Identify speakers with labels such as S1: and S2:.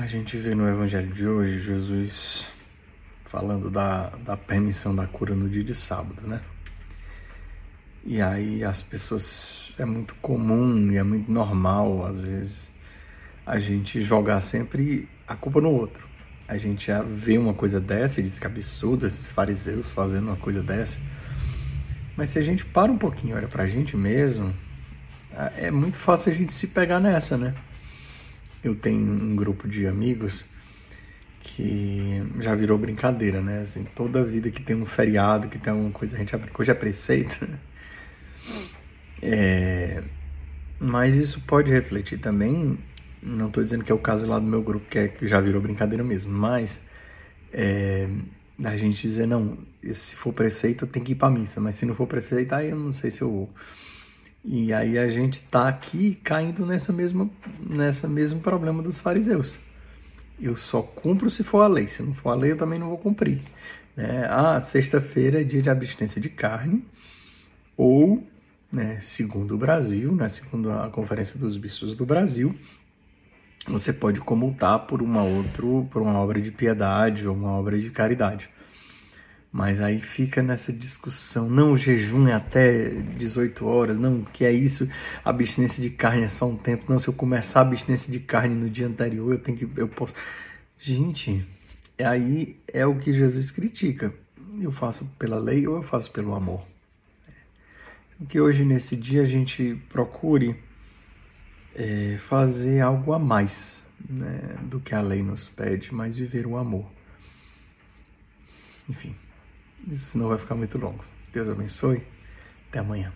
S1: A gente vê no Evangelho de hoje Jesus falando da, da permissão da cura no dia de sábado, né? E aí as pessoas. É muito comum e é muito normal, às vezes, a gente jogar sempre a culpa no outro. A gente já vê uma coisa dessa e diz que é absurdo esses fariseus fazendo uma coisa dessa. Mas se a gente para um pouquinho olha pra gente mesmo, é muito fácil a gente se pegar nessa, né? Eu tenho um grupo de amigos que já virou brincadeira, né? Assim, toda vida que tem um feriado, que tem alguma coisa, a gente abre, hoje é preceito. É, mas isso pode refletir também, não estou dizendo que é o caso lá do meu grupo, que, é, que já virou brincadeira mesmo, mas é, a gente dizer, não, se for preceito tem que ir para missa, mas se não for preceito, aí eu não sei se eu vou. E aí a gente está aqui caindo nessa mesma, nessa mesmo problema dos fariseus. Eu só cumpro se for a lei, se não for a lei eu também não vou cumprir. Né? Ah, sexta-feira é dia de abstinência de carne, ou, né, segundo o Brasil, né, segundo a Conferência dos Bispos do Brasil, você pode comultar por uma outra, por uma obra de piedade ou uma obra de caridade. Mas aí fica nessa discussão, não, o jejum é até 18 horas, não, que é isso, a abstinência de carne é só um tempo, não, se eu começar a abstinência de carne no dia anterior, eu tenho que, eu posso... Gente, aí é o que Jesus critica, eu faço pela lei ou eu faço pelo amor? Que hoje, nesse dia, a gente procure é, fazer algo a mais né, do que a lei nos pede, mas viver o amor. Enfim. Senão vai ficar muito longo. Deus abençoe. Até amanhã.